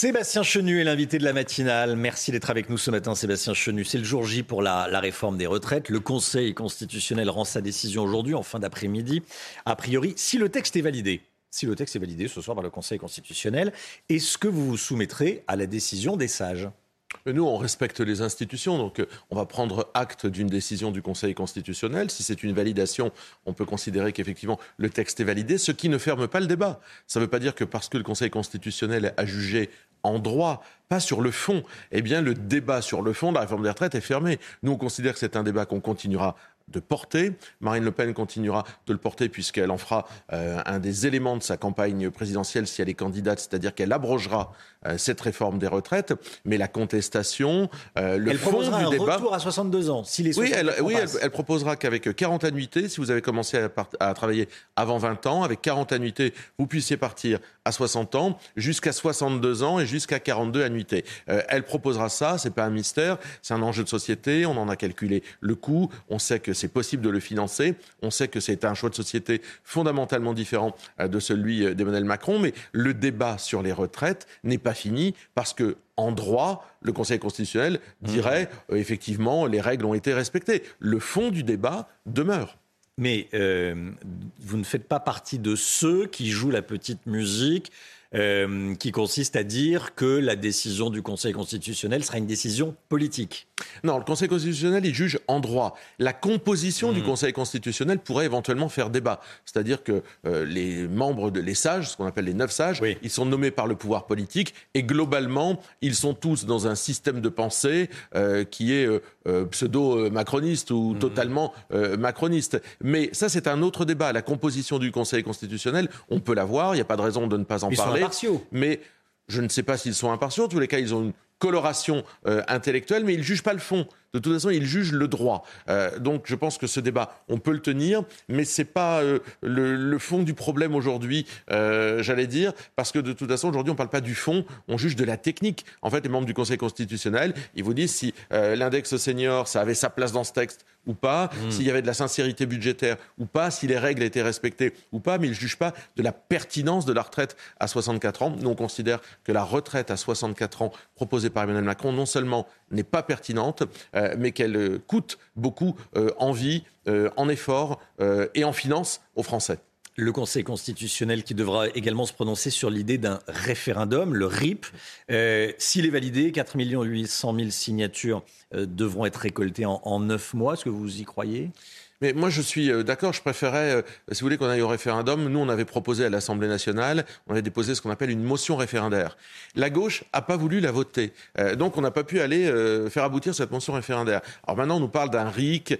Sébastien Chenu est l'invité de la matinale. Merci d'être avec nous ce matin, Sébastien Chenu. C'est le jour J pour la, réforme des retraites. Le Conseil constitutionnel rend sa décision aujourd'hui, en fin d'après-midi. A priori, si le texte est validé, si le texte est validé ce soir par le Conseil constitutionnel, est-ce que vous vous soumettrez à la décision des sages? Nous, on respecte les institutions, donc euh, on va prendre acte d'une décision du Conseil constitutionnel. Si c'est une validation, on peut considérer qu'effectivement le texte est validé, ce qui ne ferme pas le débat. Ça ne veut pas dire que parce que le Conseil constitutionnel a jugé en droit, pas sur le fond, eh bien le débat sur le fond de la réforme des retraites est fermé. Nous, on considère que c'est un débat qu'on continuera de porter. Marine Le Pen continuera de le porter puisqu'elle en fera euh, un des éléments de sa campagne présidentielle si elle est candidate, c'est-à-dire qu'elle abrogera euh, cette réforme des retraitres. Mais la contestation, euh, le elle fond du un débat. retour à 62 ans. Si les oui, elle, oui elle, proposera qu'avec 40 annuités, si vous avez commencé à, à, travailler avant 20 ans, avec 40 annuités, vous puissiez partir à 60 ans, jusqu'à 62 ans et jusqu'à 42 annuités. elle proposera ça, c'est pas un mystère, c'est un enjeu de société. On en a calculé le coût. On sait que c'est possible de le financer. On sait que c'est un choix de société fondamentalement différent euh, de celui euh, d'Emmanuel Macron, mais le débat sur les retraites n'est pas fini parce que en droit, le Conseil constitutionnel dirait mmh. euh, effectivement les règles ont été respectées. Le fond du débat demeure. Mais vous ne faites pas partie de ceux qui jouent la petite musique euh, qui consiste à dire que la décision du Conseil constitutionnel sera une décision politique. Non, le Conseil constitutionnel, il juge en droit. La composition du mmh. Conseil constitutionnel pourrait éventuellement faire débat. C'est-à-dire que euh, les membres, de, les sages, ce qu'on appelle les neuf sages, ils sont nommés par le pouvoir politique et globalement, ils sont tous dans un système de pensée euh, qui est pseudo-macroniste ou mmh. totalement macroniste. Mais ça, c'est un autre débat. La composition du Conseil constitutionnel, on peut la voir, il n'y a pas de raison de ne pas en parler. Mais je ne sais pas s'ils sont impartiaux. En tous les cas, ils ont une coloration euh, intellectuelle, mais ils ne jugent pas le fond. De toute façon, ils jugent le droit. Euh, donc, je pense que ce débat, on peut le tenir, mais ce n'est pas euh, le, fond du problème aujourd'hui, j'allais dire, parce que de toute façon, aujourd'hui, on ne parle pas du fond, on juge de la technique. En fait, les membres du Conseil constitutionnel, ils vous disent si l'index senior, ça avait sa place dans ce texte ou pas, mmh. s'il y avait de la sincérité budgétaire ou pas, si les règles étaient respectées ou pas, mais ils ne jugent pas de la pertinence de la retraite à 64 ans. Nous, on considère que la retraite à 64 ans proposée par Emmanuel Macron, non seulement n'est pas pertinente, euh, mais qu'elle euh, coûte beaucoup euh, en vie, en effort et en finance aux Français. Le Conseil constitutionnel qui devra également se prononcer sur l'idée d'un référendum, le RIP. S'il est validé, 4 800 000 signatures devront être récoltées en, neuf mois. Est-ce que vous y croyez? Mais moi, je suis euh, d'accord. Je préférais, euh, si vous voulez, qu'on aille au référendum. Nous, on avait proposé à l'Assemblée nationale, on avait déposé ce qu'on appelle une motion référendaire. La gauche n'a pas voulu la voter. Euh, donc, on n'a pas pu aller faire aboutir cette motion référendaire. Alors maintenant, on nous parle d'un RIC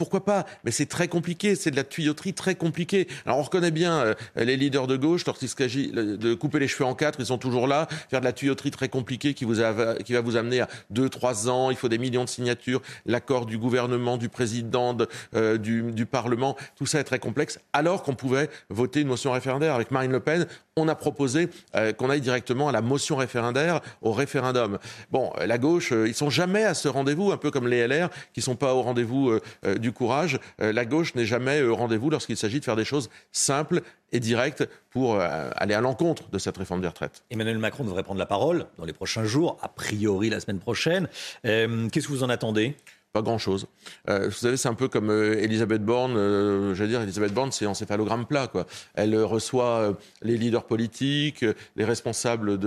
pourquoi pas? Mais c'est très compliqué, c'est de la tuyauterie très compliquée. Alors on reconnaît bien euh, les leaders de gauche, Tortiskagi, de couper les cheveux en quatre, ils sont toujours là, faire de la tuyauterie très compliquée qui, va vous amener à deux, trois ans, il faut des millions de signatures, l'accord du gouvernement, du président, euh, du, du, Parlement, tout ça est très complexe, alors qu'on pouvait voter une motion référendaire. Avec Marine Le Pen, on a proposé euh, qu'on aille directement à la motion référendaire, au référendum. Bon, la gauche, ils sont jamais à ce rendez-vous, un peu comme les LR, qui sont pas au rendez-vous du courage. Euh, la gauche n'est jamais au rendez-vous lorsqu'il s'agit de faire des choses simples et directes pour euh, aller à l'encontre de cette réforme des retraites. Emmanuel Macron devrait prendre la parole dans les prochains jours, a priori la semaine prochaine. Euh, qu'est-ce que vous en attendez? Pas grand-chose. vous savez, c'est un peu comme Elisabeth Borne. j'allais dire, Elisabeth Borne, c'est encéphalogramme plat. Quoi. Elle reçoit les leaders politiques, les responsables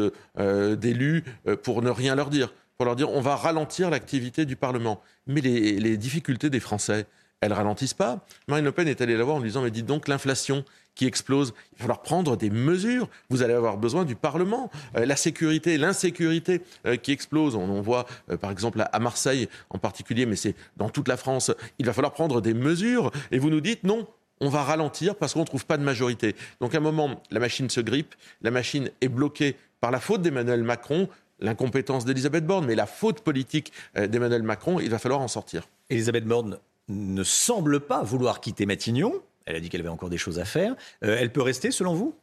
d'élus, pour ne rien leur dire pour leur dire on va ralentir l'activité du Parlement. Mais les, difficultés des Français, elles ralentissent pas. Marine Le Pen est allée la voir en lui disant mais dites donc l'inflation qui explose, il va falloir prendre des mesures. Vous allez avoir besoin du Parlement. Euh, la sécurité, l'insécurité euh, qui explose. On, voit euh, par exemple à Marseille en particulier, mais c'est dans toute la France. Il va falloir prendre des mesures. Et vous nous dites non, on va ralentir parce qu'on ne trouve pas de majorité. Donc à un moment, la machine se grippe, la machine est bloquée par la faute d'Emmanuel Macron, l'incompétence d'Elisabeth Borne, mais la faute politique d'Emmanuel Macron, il va falloir en sortir. Elisabeth Borne ne semble pas vouloir quitter Matignon. Elle a dit qu'elle avait encore des choses à faire. Euh, elle peut rester, selon vous?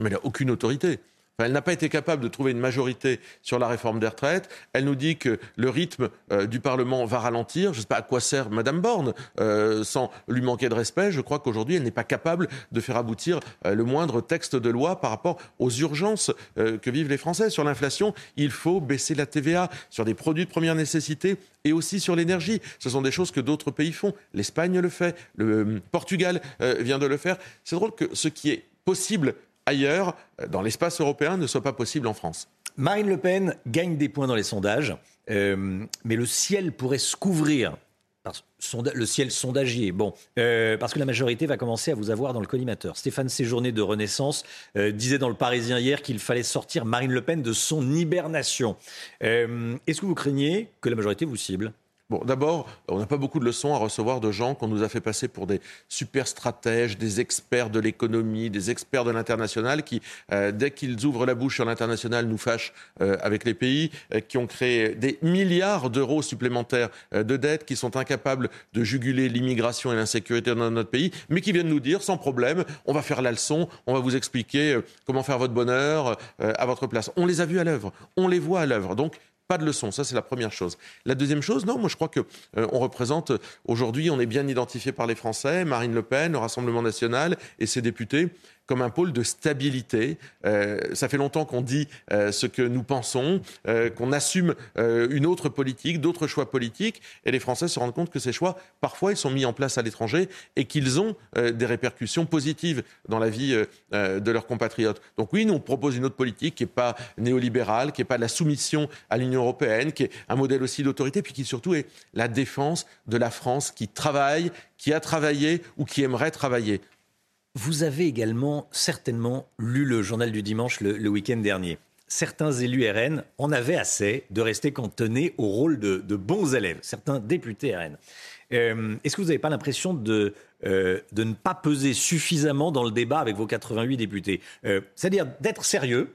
Mais elle n'a aucune autorité elle n'a pas été capable de trouver une majorité sur la réforme des retraites. Elle nous dit que le rythme euh, du Parlement va ralentir. Je ne sais pas à quoi sert Madame Borne, euh, sans lui manquer de respect. Je crois qu'aujourd'hui, elle n'est pas capable de faire aboutir euh, le moindre texte de loi par rapport aux urgences que vivent les Français. Sur l'inflation, il faut baisser la TVA sur des produits de première nécessité et aussi sur l'énergie. Ce sont des choses que d'autres pays font. L'Espagne le fait, le Portugal vient de le faire. C'est drôle que ce qui est possible ailleurs, euh, dans l'espace européen, ne soit pas possible en France. Marine Le Pen gagne des points dans les sondages, euh, mais le ciel pourrait se couvrir. le ciel sondagier, bon, euh, parce que la majorité va commencer à vous avoir dans le collimateur. Stéphane Séjourné de Renaissance disait dans le Parisien hier qu'il fallait sortir Marine Le Pen de son hibernation. Est-ce que vous craignez que la majorité vous cible? Bon, d'abord, on n'a pas beaucoup de leçons à recevoir de gens qu'on nous a fait passer pour des super stratèges, des experts de l'économie, des experts de l'international qui, euh, dès qu'ils ouvrent la bouche sur l'international, nous fâchent euh, avec les pays, euh, qui ont créé des milliards d'euros supplémentaires de dettes, qui sont incapables de juguler l'immigration et l'insécurité dans notre pays, mais qui viennent nous dire, sans problème, on va faire la leçon, on va vous expliquer comment faire votre bonheur à votre place. On les a vus à l'œuvre, on les voit à l'œuvre. Donc, pas de leçon, ça c'est la première chose. La deuxième chose, non, moi je crois que euh, on représente aujourd'hui, on est bien identifié par les Français, Marine Le Pen, le Rassemblement national et ses députés comme un pôle de stabilité. Euh, ça fait longtemps qu'on dit euh, ce que nous pensons, euh, qu'on assume une autre politique, d'autres choix politiques, et les Français se rendent compte que ces choix, parfois, ils sont mis en place à l'étranger et qu'ils ont des répercussions positives dans la vie de leurs compatriotes. Donc oui, nous on propose une autre politique qui n'est pas néolibérale, qui n'est pas de la soumission à l'Union européenne, qui est un modèle aussi d'autorité, puis qui surtout est la défense de la France qui travaille, qui a travaillé ou qui aimerait travailler. Vous avez également certainement lu le journal du dimanche le, week-end dernier. Certains élus RN en avaient assez de rester cantonnés au rôle de, bons élèves, certains députés RN. Euh, est-ce que vous n'avez pas l'impression de, euh, de ne pas peser suffisamment dans le débat avec vos 88 députés? Euh, C'est-à-dire d'être sérieux,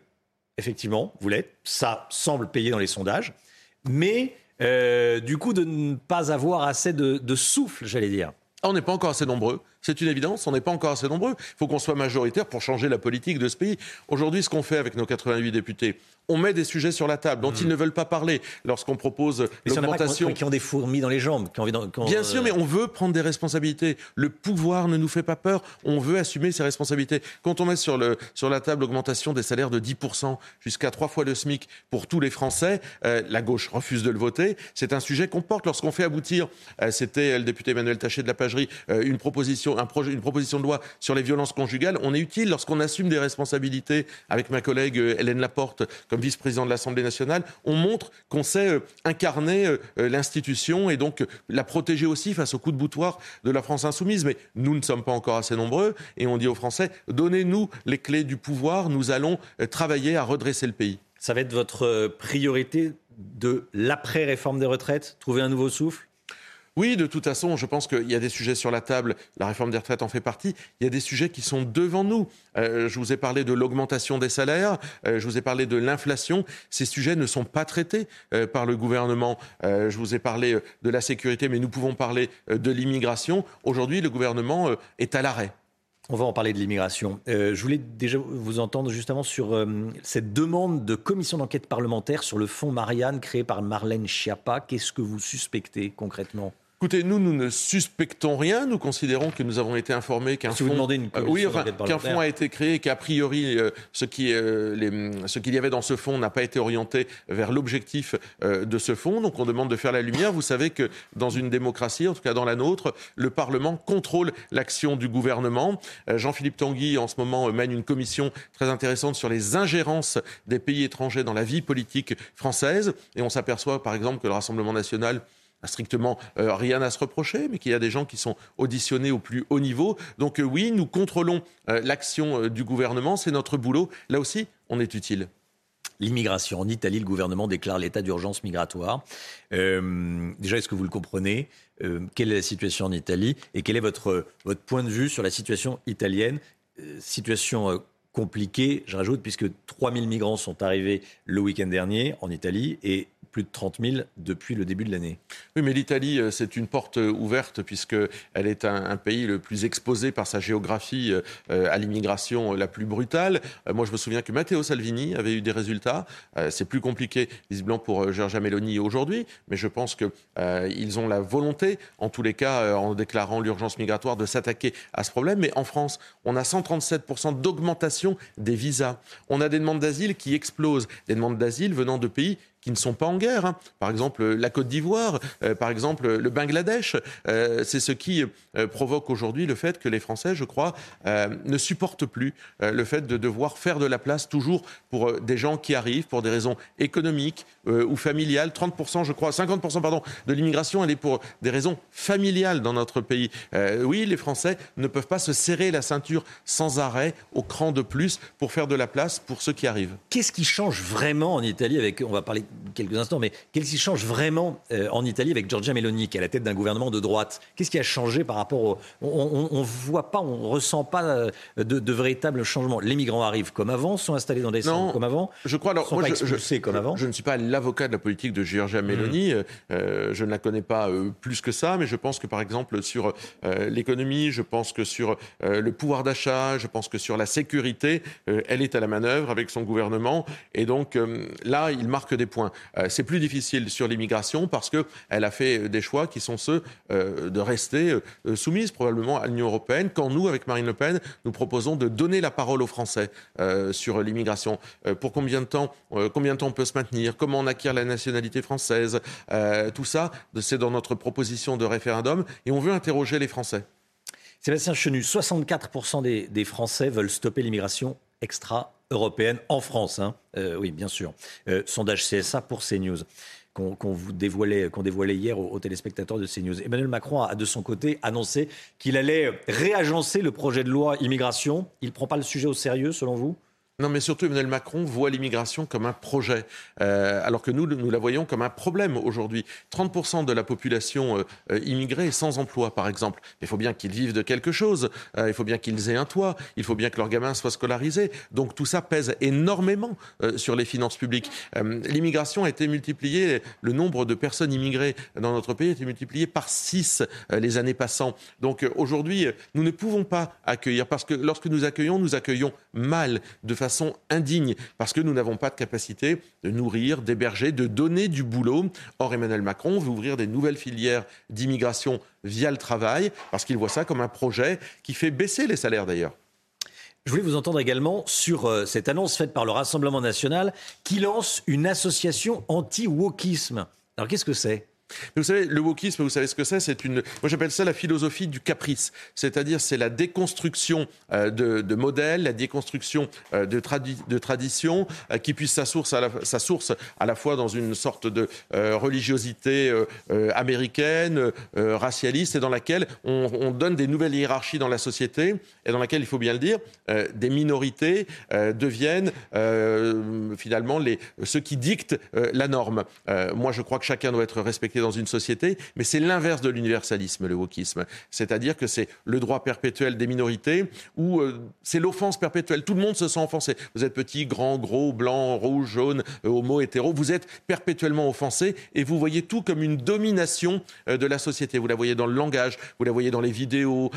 effectivement, vous l'êtes, ça semble payer dans les sondages, mais du coup de ne pas avoir assez de souffle, j'allais dire. On n'est pas encore assez nombreux. C'est une évidence, on n'est pas encore assez nombreux. Il faut qu'on soit majoritaire pour changer la politique de ce pays. Aujourd'hui, ce qu'on fait avec nos 88 députés, on met des sujets sur la table dont mmh. ils ne veulent pas parler lorsqu'on propose l'augmentation. Qui ont des fourmis dans les jambes. Qui ont Bien sûr, mais on veut prendre des responsabilités. Le pouvoir ne nous fait pas peur. On veut assumer ses responsabilités. Quand on met sur, le, sur la table l'augmentation des salaires de 10% jusqu'à trois fois le SMIC pour tous les Français, euh, la gauche refuse de le voter. C'est un sujet qu'on porte. Lorsqu'on fait aboutir, euh, c'était le député Emmanuel Taché de la Pagerie, euh, une une proposition de loi sur les violences conjugales, on est utile lorsqu'on assume des responsabilités avec ma collègue euh, Hélène Laporte comme vice-président de l'Assemblée nationale. On montre qu'on sait euh, incarner euh, l'institution et donc la protéger aussi face au coup de boutoir de la France insoumise. Mais nous ne sommes pas encore assez nombreux et on dit aux Français donnez-nous les clés du pouvoir, nous allons travailler à redresser le pays. Ça va être votre priorité de l'après-réforme des retraites? Trouver un nouveau souffle? Oui, de toute façon, je pense qu'il y a des sujets sur la table, la réforme des retraites en fait partie, il y a des sujets qui sont devant nous. Euh, je vous ai parlé de l'augmentation des salaires, euh, je vous ai parlé de l'inflation, ces sujets ne sont pas traités euh, par le gouvernement. je vous ai parlé de la sécurité, mais nous pouvons parler de l'immigration. Aujourd'hui, le gouvernement est à l'arrêt. On va en parler de l'immigration. je voulais déjà vous entendre justement sur cette demande de commission d'enquête parlementaire sur le fonds Marianne créé par Marlène Schiappa. Qu'est-ce que vous suspectez concrètement? Écoutez, nous, nous ne suspectons rien. Nous considérons que nous avons été informés qu'un fonds, une euh, oui, qu'un fonds a été créé, qu'a priori euh, ce qui, euh, ce qu'il y avait dans ce fonds n'a pas été orienté vers l'objectif de ce fonds. Donc, on demande de faire la lumière. Vous savez que dans une démocratie, en tout cas dans la nôtre, le Parlement contrôle l'action du gouvernement. Jean-Philippe Tanguy, en ce moment, mène une commission très intéressante sur les ingérences des pays étrangers dans la vie politique française. Et on s'aperçoit, par exemple, que le Rassemblement national strictement euh, rien à se reprocher, mais qu'il y a des gens qui sont auditionnés au plus haut niveau. Donc euh, oui, nous contrôlons euh, l'action du gouvernement, c'est notre boulot. Là aussi, on est utile. L'immigration. En Italie, le gouvernement déclare l'état d'urgence migratoire. déjà, est-ce que vous le comprenez quelle est la situation en Italie et quel est votre, votre point de vue sur la situation italienne? Situation compliquée, je rajoute, puisque 3000 migrants sont arrivés le week-end dernier en Italie et plus de 30 000 depuis le début de l'année. Oui, mais l'Italie, euh, c'est une porte euh, ouverte puisqu'elle est un, pays le plus exposé par sa géographie euh, à l'immigration la plus brutale. Moi, je me souviens que Matteo Salvini avait eu des résultats. C'est plus compliqué, visiblement, pour Giorgia Meloni aujourd'hui, mais je pense qu'ils ont la volonté, en tous les cas, en déclarant l'urgence migratoire, de s'attaquer à ce problème. Mais en France, on a 137% d'augmentation des visas. On a des demandes d'asile qui explosent, des demandes d'asile venant de pays ne sont pas en guerre. Hein. Par exemple, la Côte d'Ivoire, euh, par exemple, le Bangladesh. Euh, c'est ce qui euh, provoque aujourd'hui le fait que les Français, je crois, ne supportent plus le fait de devoir faire de la place toujours pour des gens qui arrivent pour des raisons économiques ou familiales. 30%, je crois, 50% pardon, de l'immigration, elle est pour des raisons familiales dans notre pays. oui, les Français ne peuvent pas se serrer la ceinture sans arrêt au cran de plus pour faire de la place pour ceux qui arrivent. Qu'est-ce qui change vraiment en Italie avec, on va parler quelques instants, mais qu'est-ce qui change vraiment euh, en Italie avec Giorgia Meloni, qui est à la tête d'un gouvernement de droite? Qu'est-ce qui a changé par rapport au... On ne voit pas, on ne ressent pas euh, de, de véritables changements. Les migrants arrivent comme avant, sont installés dans des centres comme avant Je crois, alors, sont pas je, comme avant. Je ne suis pas l'avocat de la politique de Giorgia Meloni, mmh. euh, je ne la connais pas plus que ça, mais je pense que par exemple sur l'économie, je pense que sur le pouvoir d'achat, je pense que sur la sécurité, elle est à la manœuvre avec son gouvernement, et donc là, il marque des points. Euh, c'est plus difficile sur l'immigration parce qu'elle a fait des choix qui sont ceux euh, de rester euh, soumise probablement à l'Union européenne, quand nous, avec Marine Le Pen, nous proposons de donner la parole aux Français sur l'immigration. pour combien de temps, combien de temps on peut se maintenir, comment on acquiert la nationalité française, tout ça, c'est dans notre proposition de référendum et on veut interroger les Français. Sébastien Chenu, 64% des, des Français veulent stopper l'immigration extra-européenne en France. Hein. Euh, oui, bien sûr. Euh, sondage CSA pour CNews qu'on vous dévoilait, qu'on dévoilait hier aux, téléspectateurs de CNews. Emmanuel Macron a de son côté annoncé qu'il allait réagencer le projet de loi immigration. Il ne prend pas le sujet au sérieux, selon vous? Non, mais surtout Emmanuel Macron voit l'immigration comme un projet, euh, alors que nous, nous la voyons comme un problème aujourd'hui. 30% de la population euh, euh, immigrée est sans emploi, par exemple. Il faut bien qu'ils vivent de quelque chose, il faut bien qu'ils aient un toit, il faut bien que leurs gamins soient scolarisés. Donc tout ça pèse énormément sur les finances publiques. l'immigration a été multipliée, le nombre de personnes immigrées dans notre pays a été multiplié par 6 les années passant. Donc aujourd'hui, nous ne pouvons pas accueillir, parce que lorsque nous accueillons, nous accueillons mal, de façon façon indigne, parce que nous n'avons pas de capacité de nourrir, d'héberger, de donner du boulot. Or, Emmanuel Macron veut ouvrir des nouvelles filières d'immigration via le travail, parce qu'il voit ça comme un projet qui fait baisser les salaires d'ailleurs. Je voulais vous entendre également sur euh, cette annonce faite par le Rassemblement national qui lance une association anti-wokisme. Alors qu'est-ce que c'est? Vous savez, le wokisme, vous savez ce que c'est C'est une, moi j'appelle ça la philosophie du caprice. C'est-à-dire, c'est la déconstruction euh, de, modèles, la déconstruction euh, de, traditions euh, qui puisse sa source, à la, fois dans une sorte de religiosité américaine, racialiste, et dans laquelle on, donne des nouvelles hiérarchies dans la société, et dans laquelle, il faut bien le dire, des minorités deviennent finalement les, ceux qui dictent la norme. moi, je crois que chacun doit être respecté dans une société, mais c'est l'inverse de l'universalisme, le wokisme. C'est-à-dire que c'est le droit perpétuel des minorités ou euh, c'est l'offense perpétuelle. Tout le monde se sent offensé. Vous êtes petit, grand, gros, blanc, rouge, jaune, euh, homo, hétéro, vous êtes perpétuellement offensé et vous voyez tout comme une domination euh, de la société. Vous la voyez dans le langage, vous la voyez dans les vidéos,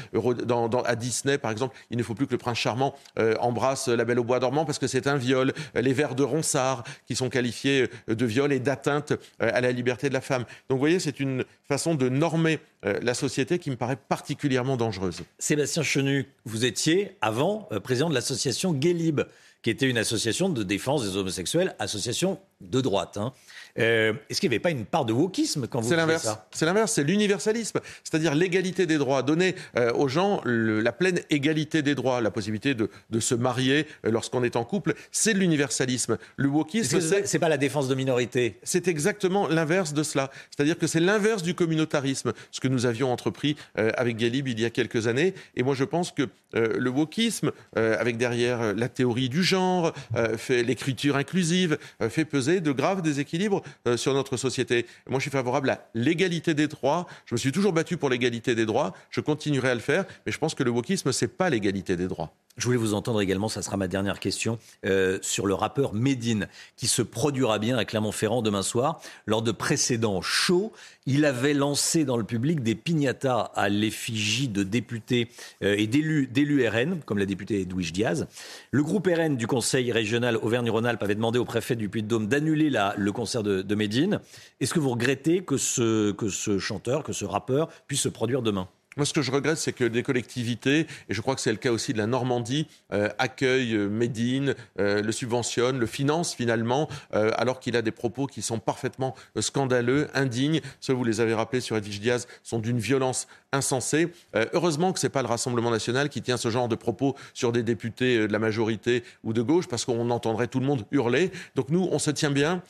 à Disney par exemple, il ne faut plus que le prince charmant embrasse la belle au bois dormant parce que c'est un viol. Les vers de Ronsard qui sont qualifiés de viol et d'atteinte à la liberté de la femme. Donc vous voyez, c'est une façon de normer euh, la société qui me paraît particulièrement dangereuse. Sébastien Chenu, vous étiez avant euh, président de l'association Guélib, qui était une association de défense des homosexuels, association de droite. Hein. Euh, est-ce qu'il n'y avait pas une part de wokisme quand vous l'inverse. ça? C'est l'inverse, c'est l'universalisme, c'est-à-dire l'égalité des droits, donner euh, aux gens la pleine égalité des droits, la possibilité de, se marier euh, lorsqu'on est en couple. C'est l'universalisme. Le wokisme, c'est c'est pas la défense de minorité. C'est exactement l'inverse de cela. C'est-à-dire que c'est l'inverse du communautarisme, ce que nous avions entrepris avec Galib il y a quelques années. Et moi, je pense que le wokisme, avec derrière la théorie du genre, fait l'écriture inclusive, fait peser de graves déséquilibres sur notre société. Moi, je suis favorable à l'égalité des droits. Je me suis toujours battu pour l'égalité des droits. Je continuerai à le faire, mais je pense que le wokisme, c'est pas l'égalité des droits. Je voulais vous entendre également, ça sera ma dernière question, euh, sur le rappeur Medine, qui se produira bien à Clermont-Ferrand demain soir. Lors de précédents shows, il avait lancé dans le public des piñatas à l'effigie de députés euh, et d'élus, RN, comme la députée Edwige Diaz. Le groupe RN du Conseil régional Auvergne-Rhône-Alpes avait demandé au préfet du Puy-de-Dôme d'annuler le concert de, de Medine. Est-ce que vous regrettez que ce, que ce chanteur, que ce rappeur puisse se produire demain? Moi, ce que je regrette, c'est que des collectivités, et je crois que c'est le cas aussi de la Normandie, euh, accueillent euh, Médine, euh, le subventionnent, le financent finalement, alors qu'il a des propos qui sont parfaitement scandaleux, indignes. Ceux, vous les avez rappelés sur Edwige Diaz, sont d'une violence insensée. heureusement que ce n'est pas le Rassemblement national qui tient ce genre de propos sur des députés de la majorité ou de gauche, parce qu'on entendrait tout le monde hurler. Donc nous, on se tient bien,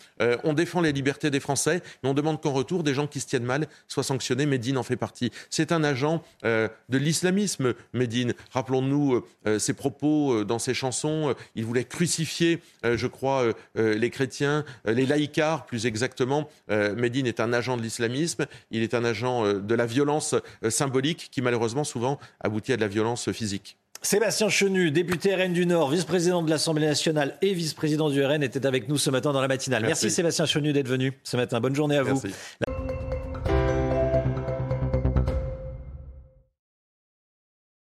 on défend les libertés des Français, mais on demande qu'en retour, des gens qui se tiennent mal soient sanctionnés. Médine en fait partie. C'est un agent euh, de l'islamisme, Médine. Rappelons-nous euh, euh, ses propos dans ses chansons. Il voulait crucifier, je crois, les chrétiens, les laïcars plus exactement. Médine est un agent de l'islamisme, il est un agent de la violence symbolique qui malheureusement souvent aboutit à de la violence physique. Sébastien Chenu, député RN du Nord, vice-président de l'Assemblée nationale et vice-président du RN, était avec nous ce matin dans la matinale. Merci, Sébastien Chenu d'être venu ce matin. Bonne journée à vous.